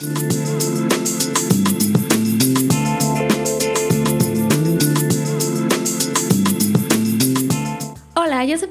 yo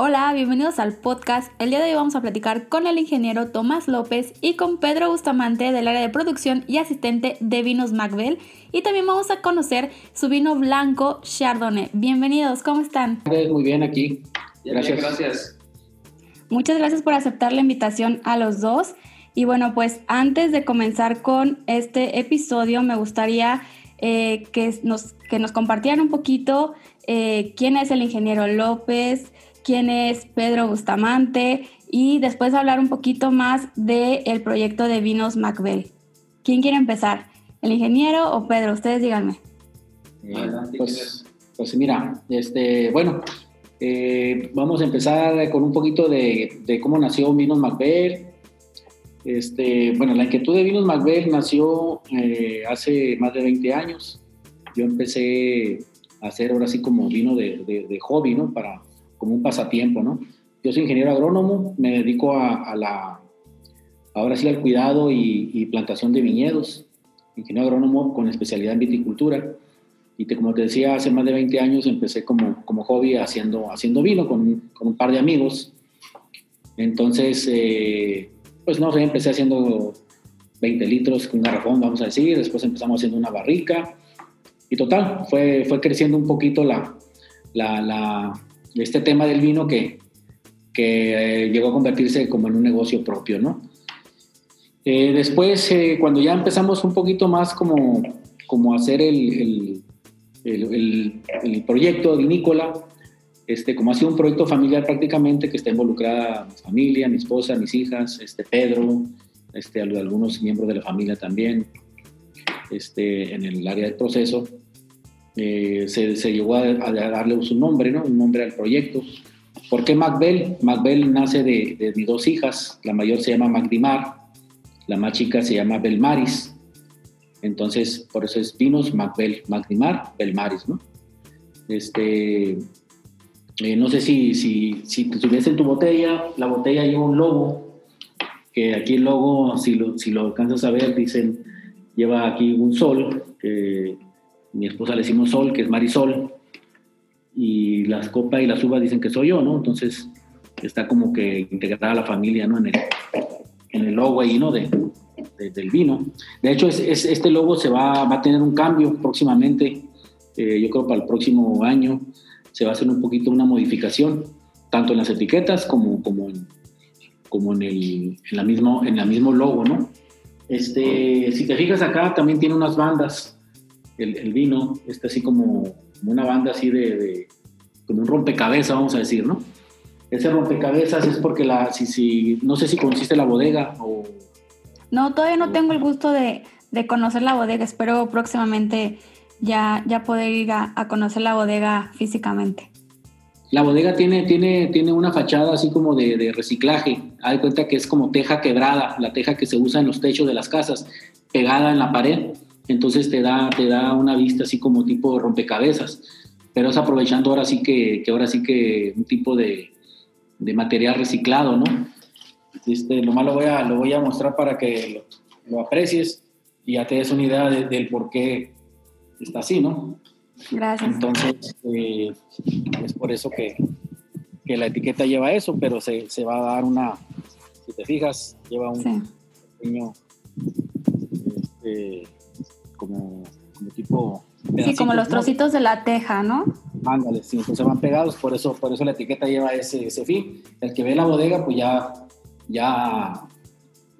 Hola, bienvenidos al podcast. El día de hoy vamos a platicar con el ingeniero Tomás López y con Pedro Bustamante del área de producción y asistente de vinos Macbell. Y también vamos a conocer su vino blanco Chardonnay. Bienvenidos, ¿cómo están? Muy bien aquí. Gracias. gracias. Muchas gracias por aceptar la invitación a los dos. Y bueno, pues antes de comenzar con este episodio, me gustaría eh, que, nos, que nos compartieran un poquito eh, quién es el ingeniero López, quién es Pedro Bustamante y después hablar un poquito más del proyecto de vinos Macbell. ¿Quién quiere empezar? ¿El ingeniero o Pedro? Ustedes díganme. pues, pues, mira, este, bueno, eh, vamos a empezar con un poquito de, cómo nació Vinos Macbell. Este, bueno, la inquietud de Vinos Macbell nació eh, hace más de 20 años. Yo empecé a hacer ahora sí como vino de, de hobby, ¿no? Para, como un pasatiempo, ¿no? Yo soy ingeniero agrónomo, me dedico a, la, ahora sí al cuidado y, plantación de viñedos, ingeniero agrónomo con especialidad en viticultura. Y te, como te decía, hace más de 20 años empecé como, como hobby haciendo, haciendo vino con, con un par de amigos. Entonces, eh, pues no sé, empecé haciendo 20 litros con garrafón, vamos a decir, después empezamos haciendo una barrica. Y total, fue, fue creciendo un poquito la, la, la, este tema del vino que, que eh, llegó a convertirse como en un negocio propio, ¿no? Eh, después, eh, cuando ya empezamos un poquito más como, como hacer el, el, el, proyecto vinícola, este, como ha sido un proyecto familiar prácticamente que está involucrada mi familia, mi esposa, mis hijas, este, Pedro, este, algunos miembros de la familia también, este, en el área del proceso, eh, se, se, llegó a, darle su nombre, ¿no? Un nombre al proyecto. ¿Por qué Macbell? Macbell nace de, de, mis dos hijas. La mayor se llama Magdimar, la más chica se llama Belmaris. Entonces, por eso es Vinos Macbell, Magdimar, Belmaris, ¿no? Este, eh, no sé si, si, si tuviese en tu botella, la botella lleva un logo, que aquí el logo, si lo, si lo alcanzas a ver, dicen, lleva aquí un sol, que mi esposa le decimos Sol, que es Marisol, y las copas y las uvas dicen que soy yo, ¿no? Entonces está como que integrada la familia, ¿no? En el, en el logo ahí, ¿no? De, del vino. De hecho, es, este logo se va, va, a tener un cambio próximamente, eh, yo creo para el próximo año se va a hacer un poquito una modificación, tanto en las etiquetas como, como, en, como en, el, en, la mismo, en la mismo logo, ¿no? Este, si te fijas acá, también tiene unas bandas el, vino, está así como, una banda así de, como un rompecabezas, vamos a decir, ¿no? Ese rompecabezas es porque la, si, si, no sé si consiste la bodega o... No, todavía no tengo el gusto de, conocer la bodega, espero próximamente ya, ya poder ir a, conocer la bodega físicamente. La bodega tiene, tiene, tiene una fachada así como de, de reciclaje. Hay cuenta que es como teja quebrada, la teja que se usa en los techos de las casas, pegada en la pared entonces te da, te da una vista así como tipo rompecabezas, pero es aprovechando ahora sí que, que ahora sí que un tipo de, de material reciclado, ¿no? Este, lo lo voy a, lo voy a mostrar para que lo, aprecies y ya te des una idea del por qué está así, ¿no? Gracias. Entonces, eh, es por eso que, que, la etiqueta lleva eso, pero se, se, va a dar una, si te fijas, lleva un pequeño... Este, Sí, como los trocitos de la teja, ¿no? Ándale, sí, entonces van pegados, por eso, por eso la etiqueta lleva ese, ese fin. El que ve la bodega, pues ya, ya,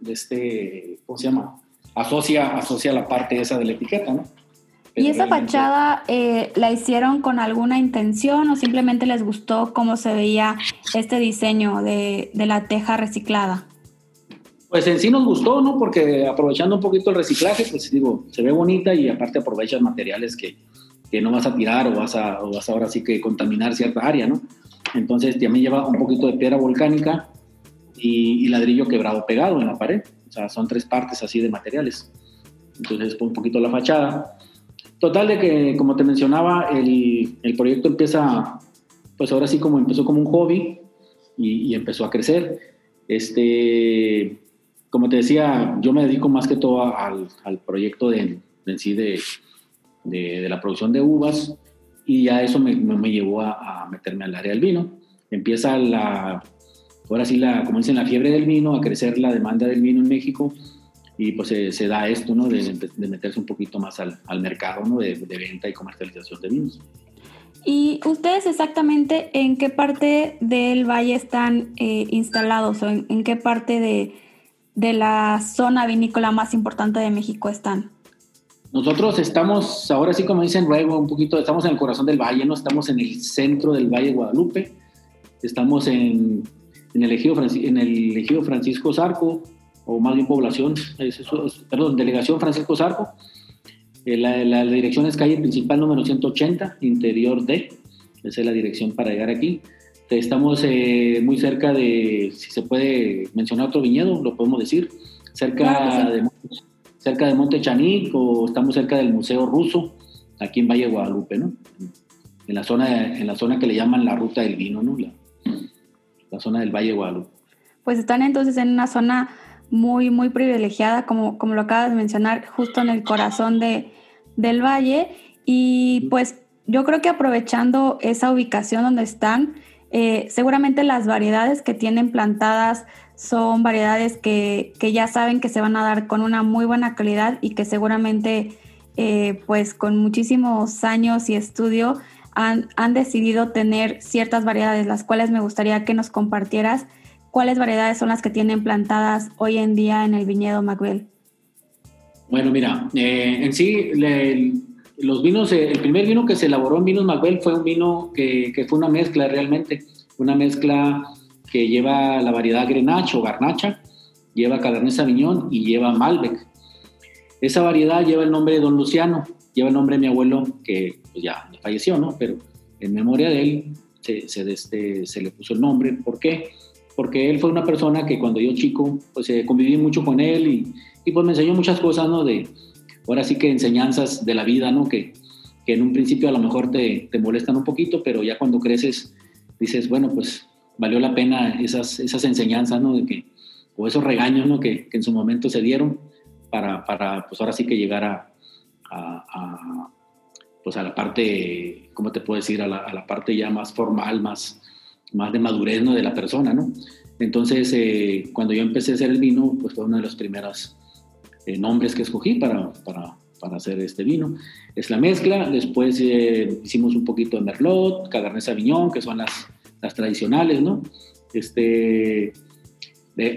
este, ¿cómo se llama? Asocia, asocia la parte esa de la etiqueta, ¿no? ¿Y esa fachada eh, la hicieron con alguna intención o simplemente les gustó cómo se veía este diseño de, de la teja reciclada? Pues en sí nos gustó, ¿no? Porque aprovechando un poquito el reciclaje, pues digo, se ve bonita y aparte aprovechas materiales que, que no vas a tirar o vas a, o vas ahora sí que contaminar cierta área, ¿no? Entonces también lleva un poquito de piedra volcánica y, ladrillo quebrado pegado en la pared. O sea, son tres partes así de materiales. Entonces, un poquito la fachada. Total de que, como te mencionaba, el, el proyecto empieza, pues ahora sí como empezó como un hobby y, y empezó a crecer. Este, como te decía, yo me dedico más que todo al, al proyecto de, en sí de, de, de, la producción de uvas y ya eso me, me llevó a, a, meterme al área del vino. Empieza la, ahora sí, la, como dicen, la fiebre del vino, a crecer la demanda del vino en México y pues se, se da esto, ¿no? De, de, meterse un poquito más al, al mercado, ¿no? De, de, venta y comercialización de vinos. ¿Y ustedes exactamente en qué parte del valle están eh, instalados o en, en qué parte de, de la zona vinícola más importante de México están? Nosotros estamos, ahora sí como dicen luego, un poquito, estamos en el corazón del valle, ¿no? Estamos en el centro del Valle de Guadalupe, estamos en, en, el, ejido, en el ejido Francisco Zarco, o más bien población, perdón, delegación Francisco Zarco. Eh, la, dirección es calle principal número 180, interior D, esa es la dirección para llegar aquí. Estamos eh, muy cerca de, si se puede mencionar otro viñedo, lo podemos decir, cerca claro, sí. de cerca de Monte Chanic o estamos cerca del Museo Ruso, aquí en Valle de Guadalupe, ¿no? En la zona, en la zona que le llaman la Ruta del Vino, ¿no? La, la zona del Valle de Guadalupe. Pues están entonces en una zona muy, muy privilegiada, como, como lo acabas de mencionar, justo en el corazón de, del valle. Y pues yo creo que aprovechando esa ubicación donde están, eh, seguramente las variedades que tienen plantadas son variedades que, que, ya saben que se van a dar con una muy buena calidad y que seguramente eh, pues con muchísimos años y estudio han, han, decidido tener ciertas variedades, las cuales me gustaría que nos compartieras cuáles variedades son las que tienen plantadas hoy en día en el viñedo Macbel. Bueno, mira, eh, en sí le, los vinos, eh, el primer vino que se elaboró en vinos Macbel fue un vino que, fue una mezcla realmente, una mezcla que lleva la variedad Grenache o Garnacha, lleva Cabernet Sauvignon y lleva Malbec. Esa variedad lleva el nombre de Don Luciano, lleva el nombre de mi abuelo que pues ya falleció, ¿no? Pero en memoria de él se, este, le puso el nombre. ¿Por qué? Porque él fue una persona que cuando yo chico, pues eh, conviví mucho con él y, y, pues me enseñó muchas cosas, ¿no? De, ahora sí que enseñanzas de la vida, ¿no? Que, que en un principio a lo mejor te, te molestan un poquito, pero ya cuando creces dices, bueno, pues valió la pena esas, esas enseñanzas, ¿no? De que, o esos regaños, ¿no? Que, que en su momento se dieron para, para, pues ahora sí que llegar a, a, a pues a la parte, ¿cómo te puedo decir? A la, a la, parte ya más formal, más, más de madurez, ¿no? De la persona, ¿no? Entonces, eh, cuando yo empecé a hacer el vino, pues fue uno de los primeros eh, nombres que escogí para, para, para, hacer este vino. Es la mezcla, después eh, hicimos un poquito de Merlot, Cabernet Sauvignon, que son las, las tradicionales, ¿no? Este,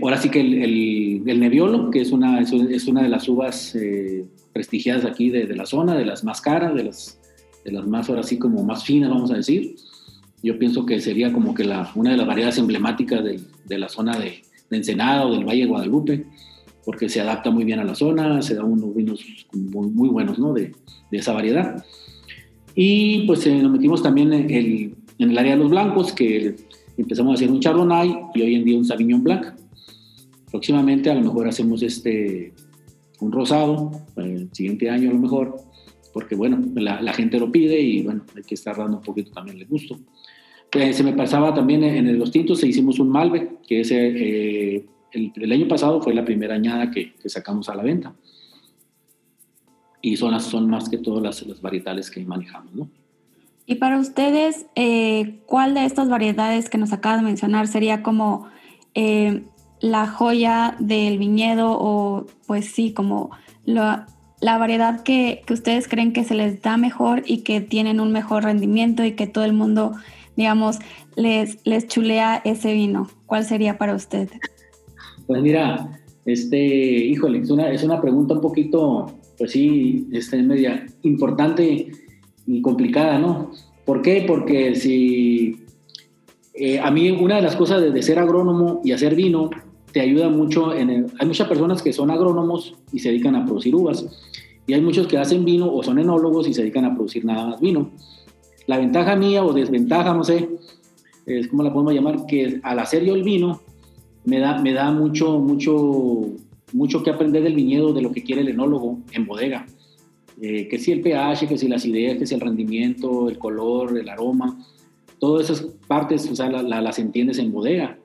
ahora sí que el, el, el, Nebbiolo, que es una, es una de las uvas eh, prestigiadas aquí de, de, la zona, de las más caras, de las, de las más, ahora sí como más finas, vamos a decir. Yo pienso que sería como que la, una de las variedades emblemáticas de, de la zona de, de, Ensenada o del Valle de Guadalupe, porque se adapta muy bien a la zona, se da unos vinos muy, muy buenos, ¿no? De, de esa variedad. Y pues eh, nos metimos también en el, en el área de los blancos, que empezamos a hacer un Chardonnay y hoy en día un Sauvignon Blanc. Próximamente a lo mejor hacemos este, un rosado, el siguiente año a lo mejor, porque bueno, la, la, gente lo pide y bueno, hay que estar dando un poquito también el gusto. Eh, se me pasaba también en, en los tintos, e hicimos un Malbec, que ese, eh, el, el, año pasado fue la primera añada que, que, sacamos a la venta. Y son, las, son más que todas las, las varietales que manejamos, ¿no? Y para ustedes, eh, ¿cuál de estas variedades que nos acabas de mencionar sería como eh, la joya del viñedo o pues sí, como lo, la variedad que, que, ustedes creen que se les da mejor y que tienen un mejor rendimiento y que todo el mundo, digamos, les, les chulea ese vino? ¿Cuál sería para usted? Pues mira, este, híjole, es una, es una pregunta un poquito, pues sí, este, media importante y complicada, ¿no? ¿Por qué? Porque si eh, a mí una de las cosas de, ser agrónomo y hacer vino te ayuda mucho. En hay muchas personas que son agrónomos y se dedican a producir uvas. Y hay muchos que hacen vino o son enólogos y se dedican a producir nada más vino. La ventaja mía o desventaja, no sé, es como la podemos llamar, que al hacer yo el vino, me da, me da mucho, mucho, mucho que aprender del viñedo, de lo que quiere el enólogo en bodega. Eh, que si el pH, que si las ideas, que si el rendimiento, el color, el aroma, todas esas partes, o las entiendes en bodega.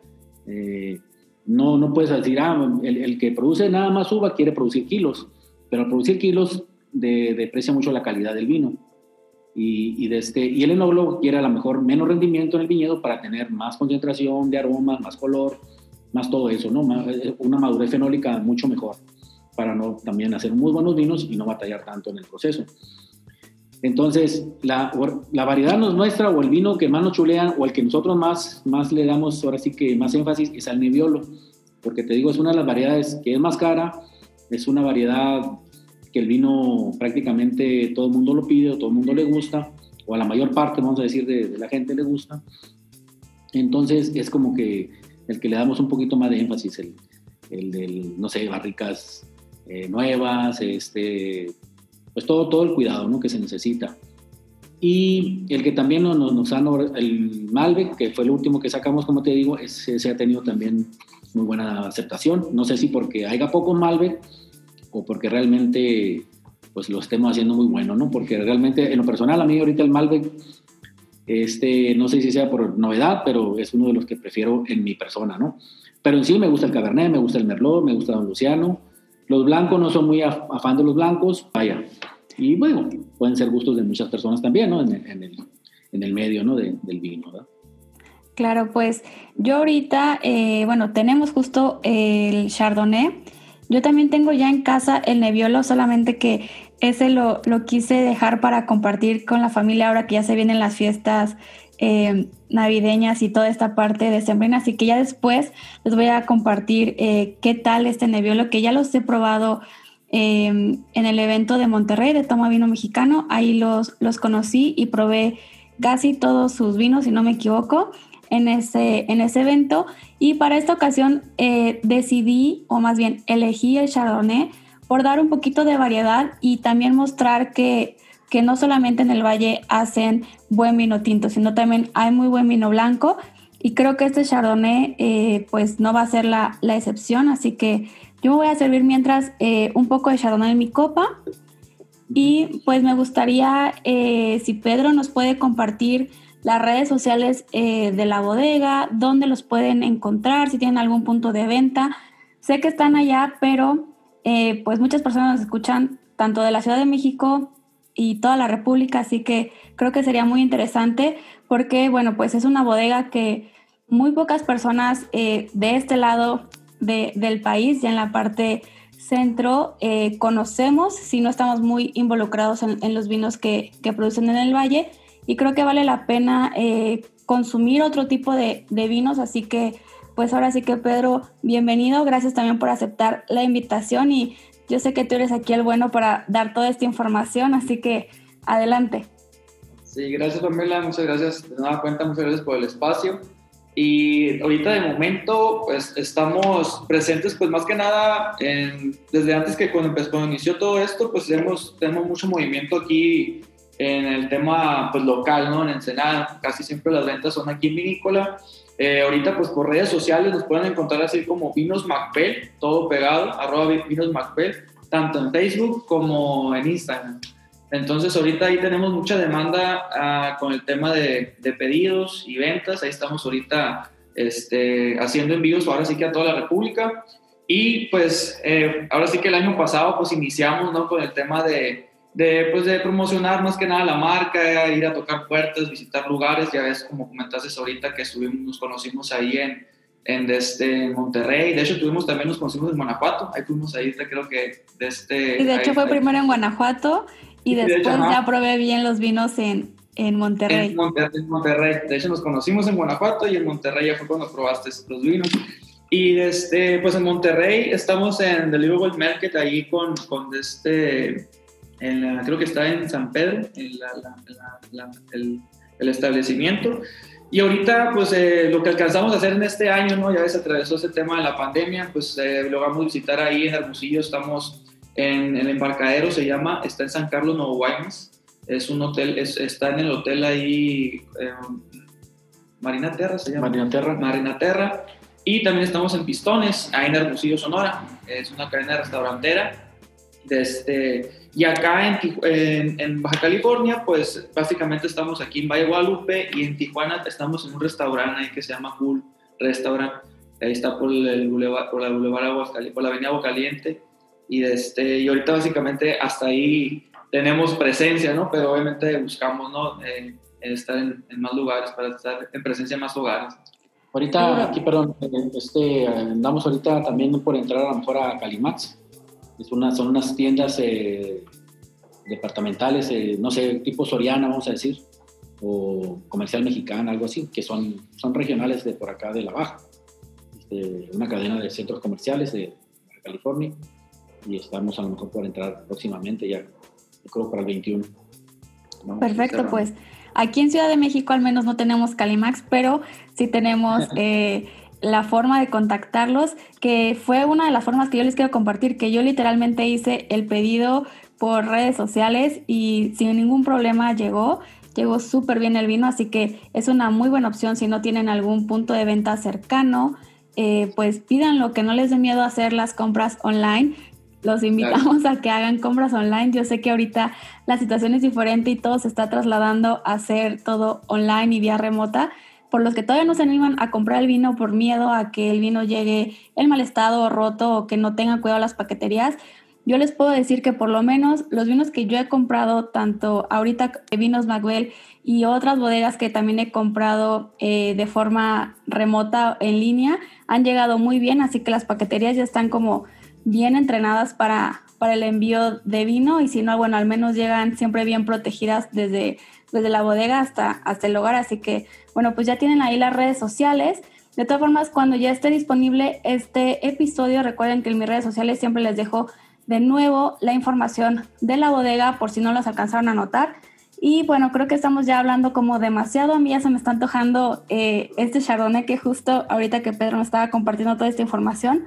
Eh, no, no puedes decir, ah, el, que produce nada más uva quiere producir kilos, pero al producir kilos deprecia mucho la calidad del vino. Y, y, de este, y el enólogo quiere a lo mejor menos rendimiento en el viñedo para tener más concentración de aroma, más color, más todo eso, ¿no? Eh, una madurez fenólica mucho mejor para no también hacer muy buenos vinos y no batallar tanto en el proceso. Entonces, la, la variedad nos muestra, o el vino que más nos chulean, o el que nosotros más, más le damos, ahora sí que más énfasis, es al Nebbiolo, porque te digo, es una de las variedades que es más cara, es una variedad que el vino prácticamente todo el mundo lo pide, o todo el mundo le gusta, o a la mayor parte, vamos a decir, de, de la gente le gusta. Entonces, es como que el que le damos un poquito más de énfasis, el, el del, no sé, barricas eh, nuevas, este, pues todo, todo el cuidado ¿no? que se necesita. Y el que también nos, nos han, el Malbec, que fue el último que sacamos, como te digo, se ha tenido también muy buena aceptación. No sé si porque haya poco Malbec o porque realmente pues lo estemos haciendo muy bueno, ¿no? Porque realmente, en lo personal, a mí ahorita el Malbec, este, no sé si sea por novedad, pero es uno de los que prefiero en mi persona, ¿no? Pero en sí me gusta el Cabernet, me gusta el Merlot, me gusta Don Luciano, los blancos no son muy afán de los blancos, vaya. Y bueno, pueden ser gustos de muchas personas también, ¿no? En, el, en el, medio, ¿no? del vino, ¿verdad? Claro, pues yo ahorita, eh, bueno, tenemos justo el Chardonnay. Yo también tengo ya en casa el Nebbiolo, solamente que ese lo, lo quise dejar para compartir con la familia ahora que ya se vienen las fiestas eh, navideñas y toda esta parte de sembrina. Así que ya después les voy a compartir eh, qué tal este Nebbiolo, que ya los he probado eh, en el evento de Monterrey de Toma Vino Mexicano. Ahí los, los conocí y probé casi todos sus vinos, si no me equivoco, en ese, en ese evento. Y para esta ocasión decidí, o más bien elegí el Chardonnay por dar un poquito de variedad y también mostrar que que no solamente en el valle hacen buen vino tinto, sino también hay muy buen vino blanco. Y creo que este Chardonnay eh, pues no va a ser la, excepción, así que yo me voy a servir mientras eh, un poco de Chardonnay en mi copa. Y pues me gustaría eh, si Pedro nos puede compartir las redes sociales de la bodega, dónde los pueden encontrar, si tienen algún punto de venta. Sé que están allá, pero pues muchas personas nos escuchan tanto de la Ciudad de México y toda la República, así que creo que sería muy interesante porque, bueno, pues es una bodega que muy pocas personas eh, de este lado del país, ya en la parte centro, eh, conocemos si no estamos muy involucrados en, los vinos que, producen en el valle y creo que vale la pena eh, consumir otro tipo de, de vinos, así que pues ahora sí que Pedro, bienvenido, gracias también por aceptar la invitación y yo sé que tú eres aquí el bueno para dar toda esta información, así que adelante. Sí, gracias Pamela, muchas gracias. De nada cuenta, muchas gracias por el espacio. Y ahorita de momento, pues estamos presentes, pues más que nada, desde antes que cuando, empezó, cuando inició todo esto, pues tenemos, tenemos mucho movimiento aquí en el tema pues local, ¿no? En Ensenada, casi siempre las ventas son aquí en Vinícola eh, ahorita pues por redes sociales nos pueden encontrar así como Vinos Macbel, todo pegado, arroba Vinos Macbel, tanto en Facebook como en Instagram. Entonces ahorita ahí tenemos mucha demanda ah, con el tema de, de, pedidos y ventas, ahí estamos ahorita este, haciendo envíos ahora sí que a toda la República. Y pues eh, ahora sí que el año pasado pues iniciamos ¿no? con el tema de, de, pues, de promocionar más que nada la marca, ir a tocar puertas, visitar lugares. Ya ves, como comentaste ahorita, que estuvimos, nos conocimos ahí en, en desde Monterrey. De hecho, tuvimos también nos conocimos en Guanajuato. Ahí fuimos ahí, creo que desde. Y de hecho, fue primero en Guanajuato y, después ya probé bien los vinos en, en Monterrey. En Monterrey. De hecho, nos conocimos en Guanajuato y en Monterrey ya fue cuando probaste los vinos. Y desde, pues en Monterrey estamos en The Little World Market ahí con, con este creo que está en San Pedro, en la, el, el establecimiento. Y ahorita, pues eh, lo que alcanzamos a hacer en este año, ¿no? Ya se atravesó ese tema de la pandemia, pues eh, lo vamos a visitar ahí en Hermosillo, estamos en, el embarcadero, se llama, está en San Carlos, Nuevo Guaymas. Es un hotel, está en el hotel ahí, Marina Terra se llama. Marina Terra. Marina Terra. Y también estamos en Pistones, ahí en Hermosillo, Sonora. Es una cadena restaurantera. Este, y acá en, en, Baja California, pues básicamente estamos aquí en Valle Guadalupe y en Tijuana estamos en un restaurante ahí que se llama Cool Restaurant. Ahí está por, el por la Boulevard por la Avenida Caliente Y, este, y ahorita básicamente hasta ahí tenemos presencia, ¿no? Pero obviamente buscamos, ¿no? Eh, estar en, en, más lugares, para estar en presencia en más lugares. Ahorita, aquí, perdón, este, andamos ahorita también por entrar a lo mejor a Calimax. Es una, son unas tiendas eh, departamentales, eh, no sé, tipo Soriana, vamos a decir, o comercial mexicana, algo así, que son, son regionales de por acá de la Baja. Este, una cadena de centros comerciales de California y estamos a lo mejor por entrar próximamente ya, yo creo para el 21. Perfecto, pues Aquí en Ciudad de México al menos no tenemos Calimax, pero sí tenemos eh, la forma de contactarlos, que fue una de las formas que yo les quiero compartir, que yo literalmente hice el pedido por redes sociales y sin ningún problema llegó. Llegó súper bien el vino, así que es una muy buena opción si no tienen algún punto de venta cercano. Eh, pues pídanlo, que no les dé miedo hacer las compras online. Los invitamos a que hagan compras online. Yo sé que ahorita la situación es diferente y todo se está trasladando a hacer todo online y vía remota. Por los que todavía no se animan a comprar el vino por miedo a que el vino llegue en mal estado o roto o que no tengan cuidado las paqueterías, yo les puedo decir que por lo menos los vinos que yo he comprado, tanto ahorita vinos Maguel y otras bodegas que también he comprado eh, de forma remota en línea, han llegado muy bien, así que las paqueterías ya están como bien entrenadas para, para el envío de vino y si no, bueno, al menos llegan siempre bien protegidas desde, desde la bodega hasta, hasta el hogar. Así que, bueno, pues ya tienen ahí las redes sociales. De todas formas, cuando ya esté disponible este episodio, recuerden que en mis redes sociales siempre les dejo de nuevo la información de la bodega por si no los alcanzaron a notar. Y bueno, creo que estamos ya hablando como demasiado. A mí ya se me está antojando eh, este chardonnay que justo ahorita que Pedro me estaba compartiendo toda esta información,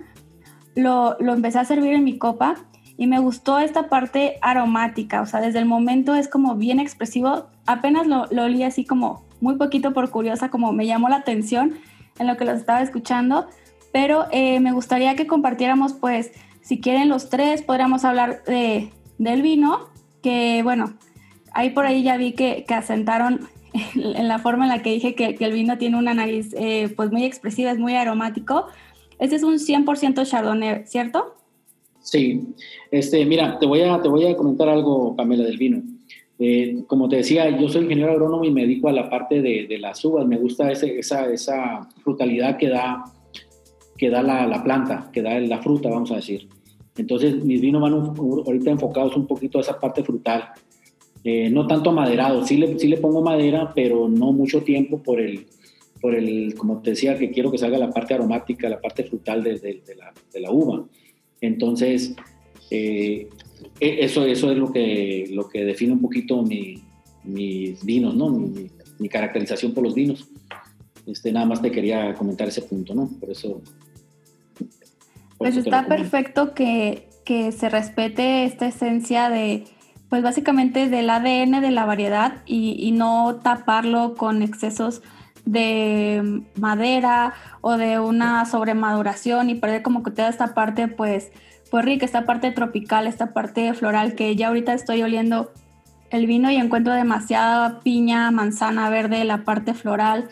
lo, empecé a servir en mi copa y me gustó esta parte aromática, o sea, desde el momento es como bien expresivo, apenas lo, lo así como muy poquito por curiosa, como me llamó la atención en lo que los estaba escuchando, pero eh, me gustaría que compartiéramos, pues, si quieren los tres, podríamos hablar de, del vino, que bueno, ahí por ahí ya vi que, que asentaron en la forma en la que dije que, que el vino tiene una nariz eh, pues muy expresiva, es muy aromático, este es un 100% Chardonnay, ¿cierto? Sí. Este, mira, te voy a, te voy a comentar algo, Pamela, del vino. Eh, como te decía, yo soy ingeniero agrónomo y me dedico a la parte de, de las uvas. Me gusta ese, esa, esa frutalidad que da, que da la, la, planta, que da la fruta, vamos a decir. Entonces, mis vinos van ahorita enfocados un poquito a esa parte frutal. Eh, no tanto maderado, sí le, sí le pongo madera, pero no mucho tiempo por el, por el, como te decía, que quiero que salga la parte aromática, la parte frutal de, de, la, de la, uva. Entonces, eh, e, eso, eso es lo que, lo que define un poquito mi, mis vinos, ¿no? Mi, mi, caracterización por los vinos. Este, nada más te quería comentar ese punto, ¿no? Por eso. pues está perfecto que, que se respete esta esencia de, pues básicamente del ADN de la variedad y, y no taparlo con excesos de madera o de una sobremaduración y perder como que toda esta parte pues, pues rica, esta parte tropical, esta parte floral que ya ahorita estoy oliendo el vino y encuentro demasiada piña, manzana verde, la parte floral,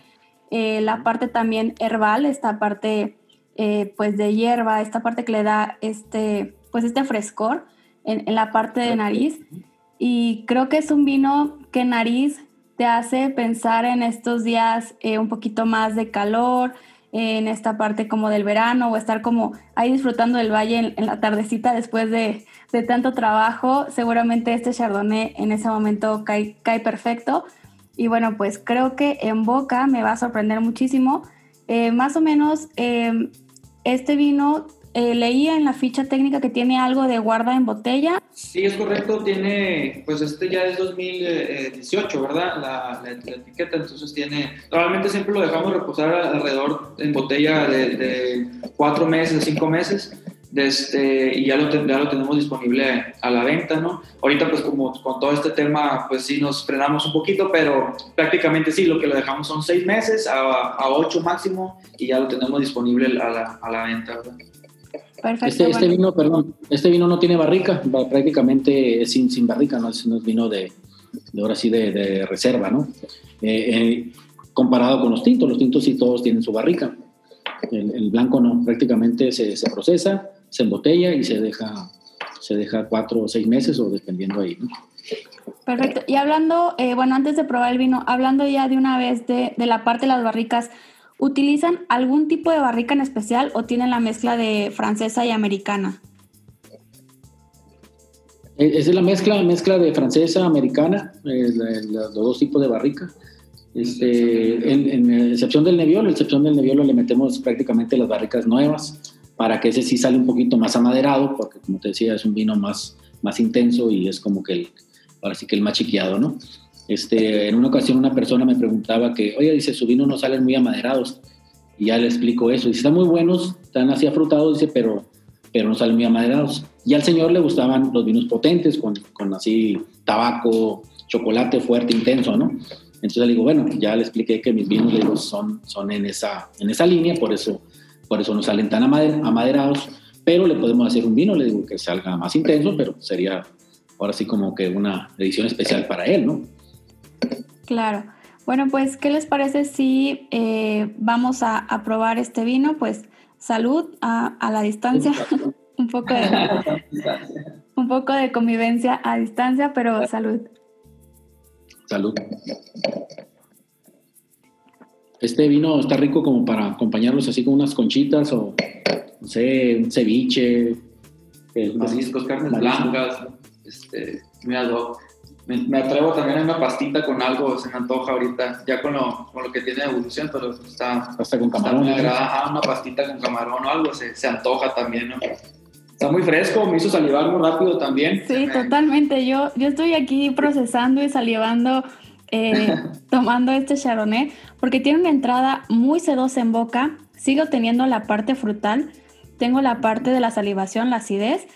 eh, la parte también herbal, esta parte eh, pues de hierba, esta parte que le da este, pues este frescor en, en la parte de nariz. Y creo que es un vino que nariz te hace pensar en estos días eh, un poquito más de calor, en esta parte como del verano o estar como ahí disfrutando del valle en, la tardecita después de, de, tanto trabajo, seguramente este chardonnay en ese momento cae, cae, perfecto. Y bueno, pues creo que en boca me va a sorprender muchísimo. Eh, más o menos, eh, este vino eh, leía en la ficha técnica que tiene algo de guarda en botella. Sí, es correcto, tiene, pues este ya es 2018, ¿verdad? La, etiqueta, entonces tiene, normalmente siempre lo dejamos reposar alrededor en botella de, de cuatro meses, cinco meses. Este, y ya lo, ya lo tenemos disponible a la venta, ¿no? Ahorita pues como con todo este tema pues sí nos frenamos un poquito, pero prácticamente sí, lo que lo dejamos son seis meses a, a ocho máximo y ya lo tenemos disponible a la, a la venta, ¿verdad? Perfecto. Este, este vino, perdón, este vino no tiene barrica, prácticamente es sin, sin barrica, no es, no es vino de, de, ahora sí de, de reserva, ¿no? Eh, eh, comparado con los tintos, los tintos sí todos tienen su barrica. El, el blanco no, prácticamente se, se, procesa, se embotella y se deja, se deja cuatro o seis meses o dependiendo ahí, ¿no? Perfecto. Y hablando, eh, bueno, antes de probar el vino, hablando ya de una vez de, de la parte de las barricas, ¿Utilizan algún tipo de barrica en especial o tienen la mezcla de francesa y americana? Eh, es la mezcla, mezcla de francesa, americana, eh, los dos tipos de barrica. Este, en, excepción del Nebbiolo, en excepción del Nebbiolo le metemos prácticamente las barricas nuevas para que ese sí sale un poquito más amaderado, porque como te decía es un vino más, más intenso y es como que el, ahora sí que el más chiqueado, ¿no? Este, en una ocasión una persona me preguntaba que, oye, dice, su vino no salen muy amaderados. Y ya le explico eso. Dice, están muy buenos, están así afrutados, dice, pero, pero no salen muy amaderados. Y al señor le gustaban los vinos potentes, con, con así tabaco, chocolate fuerte, intenso, ¿no? Entonces le digo, bueno, ya le expliqué que mis vinos digo, son, son en, esa, en esa línea, por eso, por eso no salen tan amaderados, pero le podemos hacer un vino, le digo que salga más intenso, pero sería ahora sí como que una edición especial para él, ¿no? Claro. Bueno, pues, ¿qué les parece si eh, vamos a, probar este vino? Pues, salud a, la distancia, un, poco de, un poco de convivencia a distancia, pero salud. Salud. Este vino está rico como para acompañarlos así con unas conchitas o, no sé, un ceviche. Mariscos, carnes blancas, este, mira, me, atrevo también a una pastita con algo, se me antoja ahorita, ya con lo, con lo que tiene evolución, pero está... Pasta con camarón. Está una pastita con camarón o algo, se, se, antoja también, ¿no? Está muy fresco, me hizo salivar muy rápido también. Sí, totalmente. Yo, yo estoy aquí procesando y salivando, eh, tomando este chardonnay, porque tiene una entrada muy sedosa en boca, sigo teniendo la parte frutal, tengo la parte de la salivación, la acidez,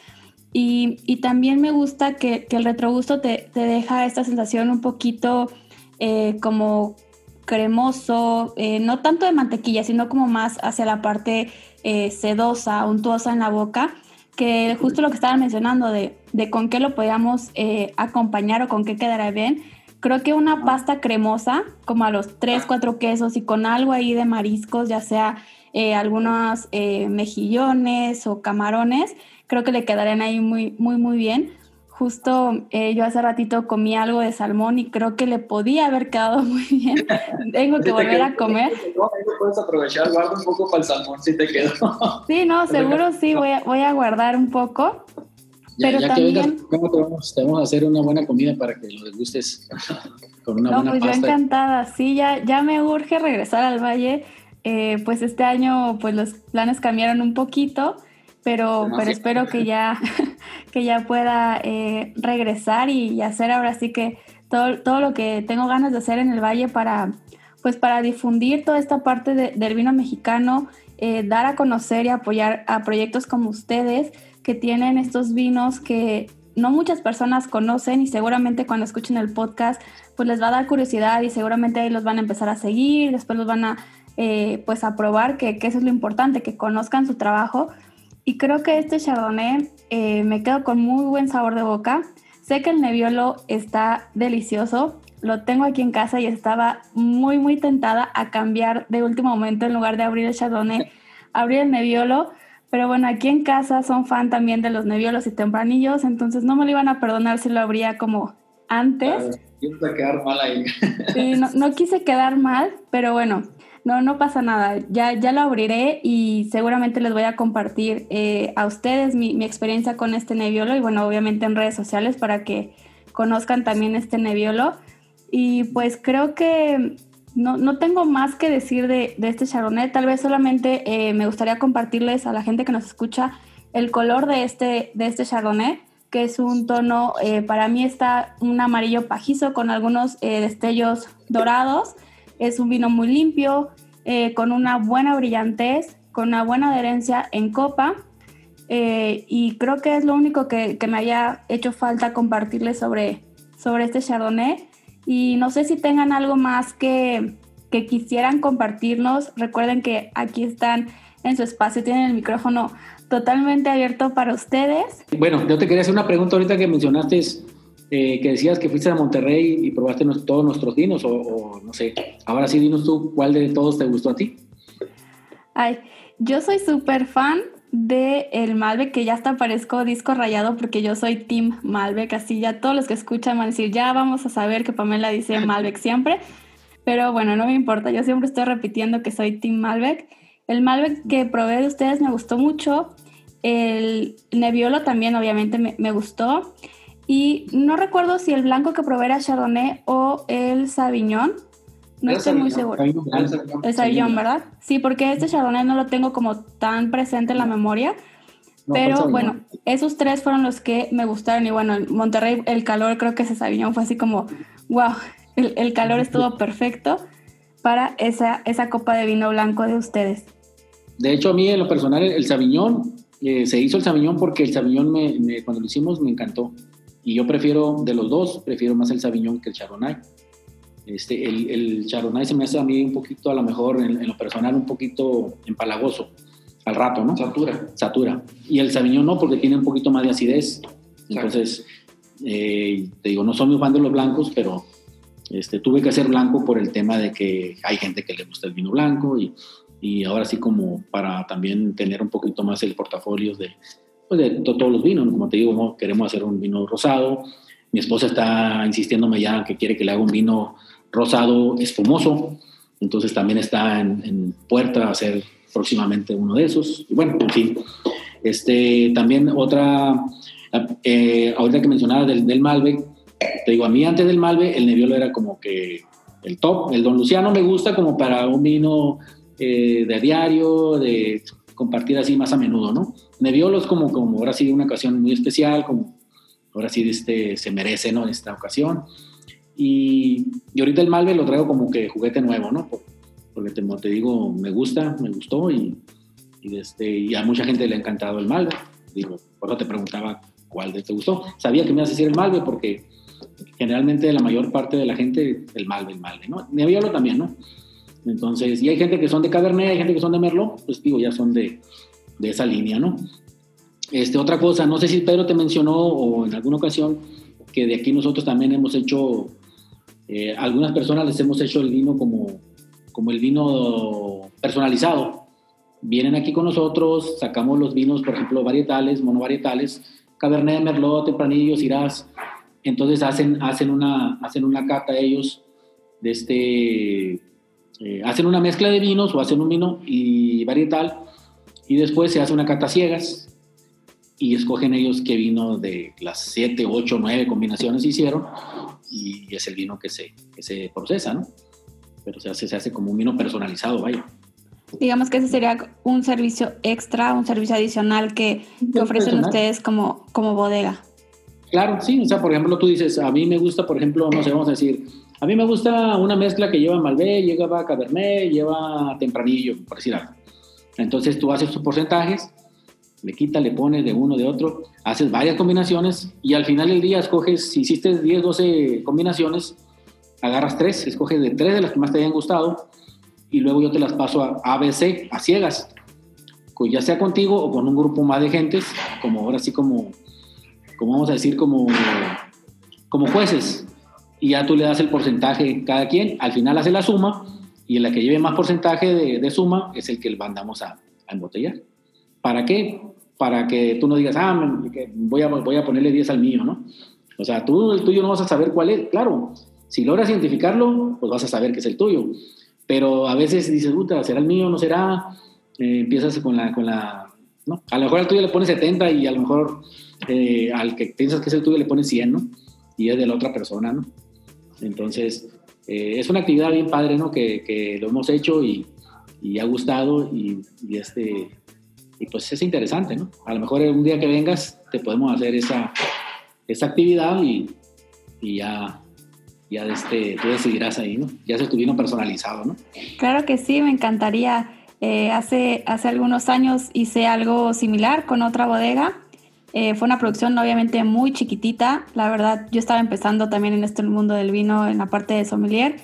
y, también me gusta que, el retrogusto te, te, deja esta sensación un poquito eh, como cremoso, eh, no tanto de mantequilla, sino como más hacia la parte eh, sedosa, untuosa en la boca, que justo lo que estaba mencionando de, de con qué lo podíamos acompañar o con qué quedará bien. Creo que una pasta cremosa, como a los 3, 4 quesos y con algo ahí de mariscos, ya sea algunos mejillones o camarones, creo que le quedarían ahí muy, muy, muy bien. Justo eh, yo hace ratito comí algo de salmón y creo que le podía haber quedado muy bien. Tengo que volver a comer. No, puedes aprovechar, guarda un poco para el salmón si te quedó. Sí, no, seguro sí, voy a, voy a guardar un poco. pero también... te, vamos, te, vamos, a hacer una buena comida para que lo degustes con una no, buena pues yo encantada, sí, ya, ya me urge regresar al valle. Eh, pues este año pues los planes cambiaron un poquito pero, pero espero que ya, que ya pueda eh, regresar y, hacer ahora sí que todo, todo lo que tengo ganas de hacer en el Valle para, pues para difundir toda esta parte del vino mexicano, eh, dar a conocer y apoyar a proyectos como ustedes que tienen estos vinos que no muchas personas conocen y seguramente cuando escuchen el podcast pues les va a dar curiosidad y seguramente ahí los van a empezar a seguir, después los van a eh, pues a probar que, que eso es lo importante, que conozcan su trabajo y creo que este Chardonnay eh, me quedo con muy buen sabor de boca. Sé que el Nebbiolo está delicioso. Lo tengo aquí en casa y estaba muy, muy tentada a cambiar de último momento en lugar de abrir el Chardonnay, abrir el Nebbiolo. Pero bueno, aquí en casa son fan también de los Nebbiolos y tempranillos, entonces no me lo iban a perdonar si lo abría como antes. quedar mal ahí. Sí, no, no quise quedar mal, pero bueno, no, no pasa nada. Ya, ya lo abriré y seguramente les voy a compartir eh, a ustedes mi, experiencia con este Nebbiolo y bueno, obviamente en redes sociales para que conozcan también este Nebbiolo. Y pues creo que no, no, tengo más que decir de, de este Chardonnay, tal vez solamente eh, me gustaría compartirles a la gente que nos escucha el color de este, de este Chardonnay, que es un tono, eh, para mí está un amarillo pajizo con algunos destellos dorados, es un vino muy limpio, con una buena brillantez, con una buena adherencia en copa, y creo que es lo único que, que me haya hecho falta compartirles sobre, sobre este Chardonnay. Y no sé si tengan algo más que, que quisieran compartirnos. Recuerden que aquí están en su espacio, tienen el micrófono totalmente abierto para ustedes. Bueno, yo te quería hacer una pregunta ahorita que mencionaste, eh, que decías que fuiste a Monterrey y probaste todos nuestros vinos, o, o, no sé, ahora sí dinos tú cuál de todos te gustó a ti. Ay, yo soy súper fan de el Malbec, que ya hasta parezco disco rayado porque yo soy Team Malbec, así ya todos los que escuchan van a decir, ya vamos a saber que Pamela dice Malbec siempre, pero bueno, no me importa, yo siempre estoy repitiendo que soy Team Malbec. El Malbec que probé de ustedes me gustó mucho, el Nebbiolo también obviamente me, me gustó, y no recuerdo si el blanco que probé era Chardonnay o el Sauvignon, no estoy muy segura. Es Sauvignon, ¿verdad? Sí, porque este Chardonnay no lo tengo como tan presente en la memoria. pero bueno, esos tres fueron los que me gustaron. Y bueno, en Monterrey el calor, creo que ese Sauvignon fue así como, wow, el, el calor estuvo perfecto para esa, esa copa de vino blanco de ustedes. De hecho, a mí en lo personal el Sauvignon, eh, se hizo el Sauvignon porque el Sauvignon me, cuando lo hicimos me encantó. Y yo prefiero, de los dos, prefiero más el Sauvignon que el Chardonnay. Este, el, el Chardonnay se me hace a mí un poquito, a lo mejor, en, lo personal, un poquito empalagoso al rato, ¿no? Satura. Satura. Y el Sauvignon no, porque tiene un poquito más de acidez. Entonces, eh, te digo, no soy muy fan de los blancos, pero este, tuve que hacer blanco por el tema de que hay gente que le gusta el vino blanco y, y ahora sí como para también tener un poquito más el portafolio de, pues de todos los vinos. Como te digo, queremos hacer un vino rosado. Mi esposa está insistiéndome ya que quiere que le haga un vino rosado espumoso, entonces también está en, puerta a ser próximamente uno de esos. Y bueno, en fin, este, también otra, eh, ahorita que mencionaba del, del, Malbec, te digo, a mí antes del Malbec el Nebbiolo era como que el top, el Don Luciano me gusta como para un vino eh, de diario, de compartir así más a menudo, ¿no? Nebbiolo es como, como ahora sí una ocasión muy especial, como ahora sí este, se merece, ¿no? En esta ocasión. Y, ahorita el Malve lo traigo como que juguete nuevo, ¿no? Porque te, te digo, me gusta, me gustó y, y, este, y a mucha gente le ha encantado el Malve. Digo, por eso te preguntaba cuál de te gustó. Sabía que me ibas a decir el Malve porque generalmente la mayor parte de la gente, el Malve, el Malve, ¿no? Nebbiolo también, ¿no? Entonces, y hay gente que son de Cabernet, hay gente que son de Merlot, pues digo, ya son de, de esa línea, ¿no? Este, otra cosa, no sé si Pedro te mencionó o en alguna ocasión que de aquí nosotros también hemos hecho eh, algunas personas les hemos hecho el vino como, como el vino personalizado. Vienen aquí con nosotros, sacamos los vinos, por ejemplo, varietales, monovarietales, Cabernet, Merlot, Tempranillo, Syrah. Entonces hacen, hacen, una, hacen una cata ellos de este... Eh, hacen una mezcla de vinos o hacen un vino y varietal y después se hace una cata ciegas y escogen ellos qué vino de las 7, 8, 9 combinaciones hicieron y es el vino que se, que se procesa, ¿no? Pero se hace, se hace como un vino personalizado, vaya. Digamos que ese sería un servicio extra, un servicio adicional que, que ofrecen ustedes como, como bodega. Claro, sí, o sea, por ejemplo, tú dices, a mí me gusta, por ejemplo, no sé, vamos a decir, a mí me gusta una mezcla que lleva Malbec, lleva Cabernet, lleva Tempranillo, por decir algo. Entonces tú haces tus porcentajes le quitas, le pones de uno, de otro, haces varias combinaciones y al final del día escoges, si hiciste 10, 12 combinaciones, agarras tres, escoges de tres de las que más te hayan gustado y luego yo te las paso a ABC, a ciegas, ya sea contigo o con un grupo más de gentes, como ahora sí como, como vamos a decir, como, como jueces. Y ya tú le das el porcentaje cada quien, al final hace la suma y en la que lleve más porcentaje de, suma es el que mandamos a, a embotellar. ¿Para qué? Para que tú no digas, ah, voy a, voy a ponerle 10 al mío, ¿no? O sea, tú el tuyo no vas a saber cuál es. Claro, si logras identificarlo, pues vas a saber que es el tuyo. Pero a veces dices, puta, ¿será el mío? ¿No será? Eh, empiezas con la, con la ¿no? A lo mejor al tuyo le pones 70 y a lo mejor eh, al que piensas que es el tuyo le pones 100, ¿no? Y es de la otra persona, ¿no? Entonces, eh, es una actividad bien padre, ¿no? Que, lo hemos hecho y, ha gustado y, este, y pues es interesante, ¿no? A lo mejor un día que vengas te podemos hacer esa, esa actividad y, ya, ya este, tú decidirás ahí, ¿no? Ya se tu vino personalizado, ¿no? Claro que sí, me encantaría. Eh, hace, hace algunos años hice algo similar con otra bodega. Eh, fue una producción obviamente muy chiquitita. La verdad, yo estaba empezando también en este mundo del vino, en la parte de sommelier.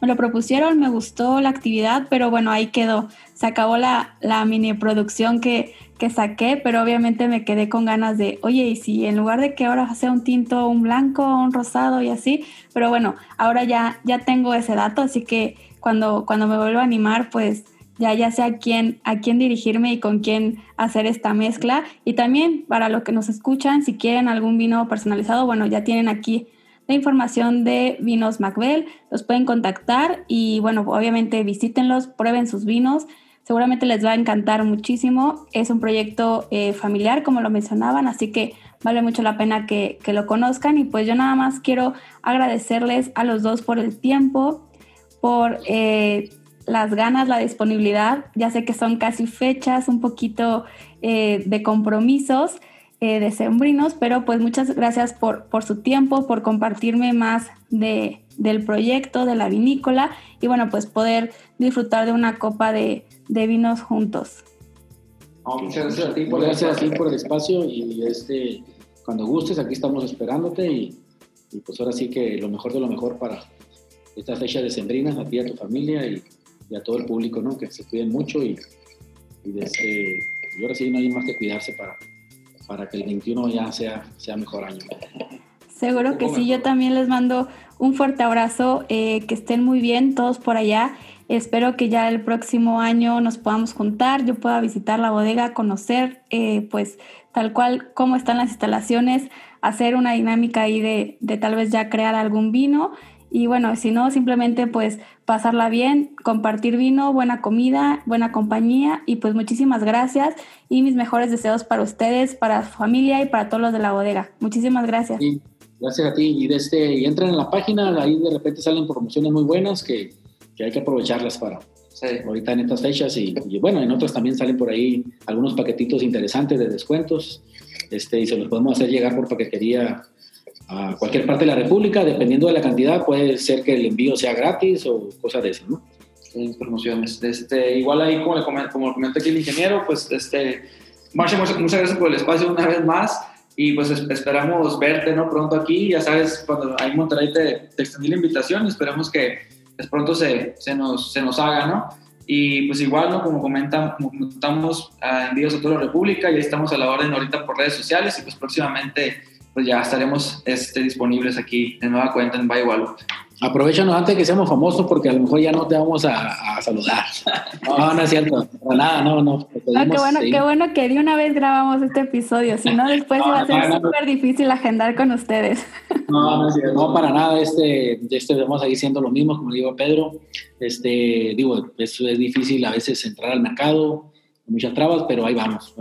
Me lo propusieron, me gustó la actividad, pero bueno, ahí quedó. Se acabó la, la mini producción que, que saqué, pero obviamente me quedé con ganas de, oye, y si en lugar de que ahora sea un tinto, un blanco, un rosado y así, pero bueno, ahora ya, ya tengo ese dato, así que cuando, cuando me vuelva a animar, pues ya, ya sé a quién, a quién dirigirme y con quién hacer esta mezcla. Y también para los que nos escuchan, si quieren algún vino personalizado, bueno, ya tienen aquí la información de Vinos Macbel, los pueden contactar y bueno, obviamente visítenlos, prueben sus vinos, seguramente les va a encantar muchísimo. Es un proyecto eh, familiar, como lo mencionaban, así que vale mucho la pena que, que lo conozcan y pues yo nada más quiero agradecerles a los dos por el tiempo, por... Eh, las ganas, la disponibilidad. Ya sé que son casi fechas, un poquito eh, de compromisos eh, de sembrinos, pero pues muchas gracias por, por su tiempo, por compartirme más de, del proyecto, de la vinícola y bueno, pues poder disfrutar de una copa de, de vinos juntos. muchas gracias a ti por, gracias a ti por el espacio y este, cuando gustes aquí estamos esperándote y, y pues ahora sí que lo mejor de lo mejor para esta fecha de sembrinas, a ti y a tu familia y y a todo el público, ¿no? Que se cuiden mucho y, y, desde, y ahora sí no hay más que cuidarse para, para que el 21 ya sea, sea mejor año. Seguro que sí, yo también les mando un fuerte abrazo, eh, que estén muy bien todos por allá. Espero que ya el próximo año nos podamos juntar, yo pueda visitar la bodega, conocer eh, pues tal cual cómo están las instalaciones, hacer una dinámica ahí de, de tal vez ya crear algún vino y bueno, si no, simplemente pues pasarla bien, compartir vino, buena comida, buena compañía. Y pues muchísimas gracias. Y mis mejores deseos para ustedes, para su familia y para todos los de la bodega. Muchísimas gracias. gracias a ti. Y, de este, y entren en la página, ahí de repente salen promociones muy buenas que, que hay que aprovecharlas para, ahorita en estas fechas. Y, y, bueno, en otras también salen por ahí algunos paquetitos interesantes de descuentos. Este, y se los podemos hacer llegar por paquetería a cualquier parte de la República, dependiendo de la cantidad, puede ser que el envío sea gratis o cosas de eso, ¿no? promociones. Este, igual ahí, como, le comenta, como comentó aquí el ingeniero, pues, este, Marcia, muchas, gracias por el espacio una vez más y pues esperamos verte, ¿no? Pronto aquí, ya sabes, cuando hay Monterrey te, te extendí la invitación, esperemos que pues, pronto se, se, nos, se nos haga, ¿no? Y pues igual, ¿no? Como comentan, como comentamos, envíos a toda la República y ahí estamos a la orden ahorita por redes sociales y pues próximamente pues ya estaremos este, disponibles aquí de nueva cuenta en Valle Aprovechanos antes de que seamos famosos porque a lo mejor ya no te vamos a, saludar. No, no es cierto. Para nada, no, no. qué, bueno, qué bueno que de una vez grabamos este episodio. Si no, después iba a ser súper difícil agendar con ustedes. No, no, no, para nada. Este, este, vamos a ir siendo lo mismo, como digo Pedro. Este, digo, es, es difícil a veces entrar al mercado, muchas trabas, pero ahí vamos.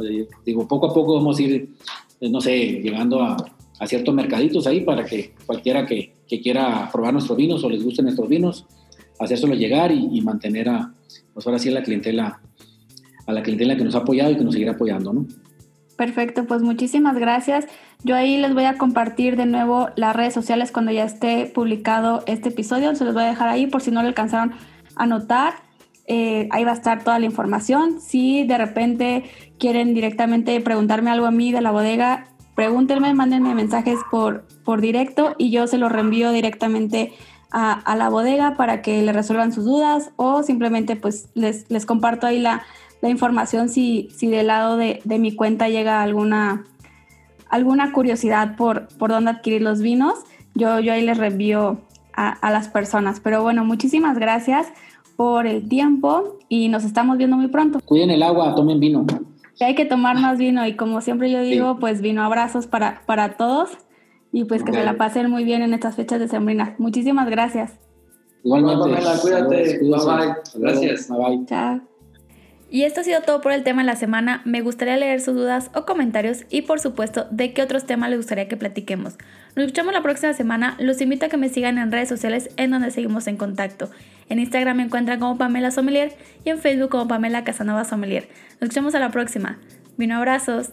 Digo, poco a poco vamos a ir, no sé, llegando a, a ciertos mercaditos ahí para que cualquiera que, que, quiera probar nuestros vinos o les gusten nuestros vinos, hacérselo llegar y, mantener a, pues ahora a la clientela, a la clientela que nos ha apoyado y que nos seguirá apoyando, ¿no? Perfecto, pues muchísimas gracias. Yo ahí les voy a compartir de nuevo las redes sociales cuando ya esté publicado este episodio. Se los voy a dejar ahí por si no lo alcanzaron a notar. Eh, ahí va a estar toda la información. Si de repente quieren directamente preguntarme algo a mí de la bodega, pregúntenme, mándenme mensajes por, por directo y yo se los reenvío directamente a, a, la bodega para que le resuelvan sus dudas o simplemente pues les, les comparto ahí la, la información si, si del lado de, de, mi cuenta llega alguna, alguna curiosidad por, por dónde adquirir los vinos. Yo, yo ahí les reenvío a, a las personas. Pero bueno, muchísimas gracias por el tiempo y nos estamos viendo muy pronto. Cuiden el agua, tomen vino que hay que tomar más vino y como siempre yo digo, pues vino abrazos para, para todos y pues que se la pasen muy bien en estas fechas de sembrina. Muchísimas gracias. Igualmente. cuídate. Bye bye. Gracias. Bye bye. Chao. Y esto ha sido todo por el tema de la semana. Me gustaría leer sus dudas o comentarios y por supuesto de qué otros temas les gustaría que platiquemos. Nos escuchamos la próxima semana. Los invito a que me sigan en redes sociales en donde seguimos en contacto. En Instagram me encuentran como Pamela Sommelier y en Facebook como Pamela Casanova Sommelier. Nos escuchamos a la próxima. Vino abrazos.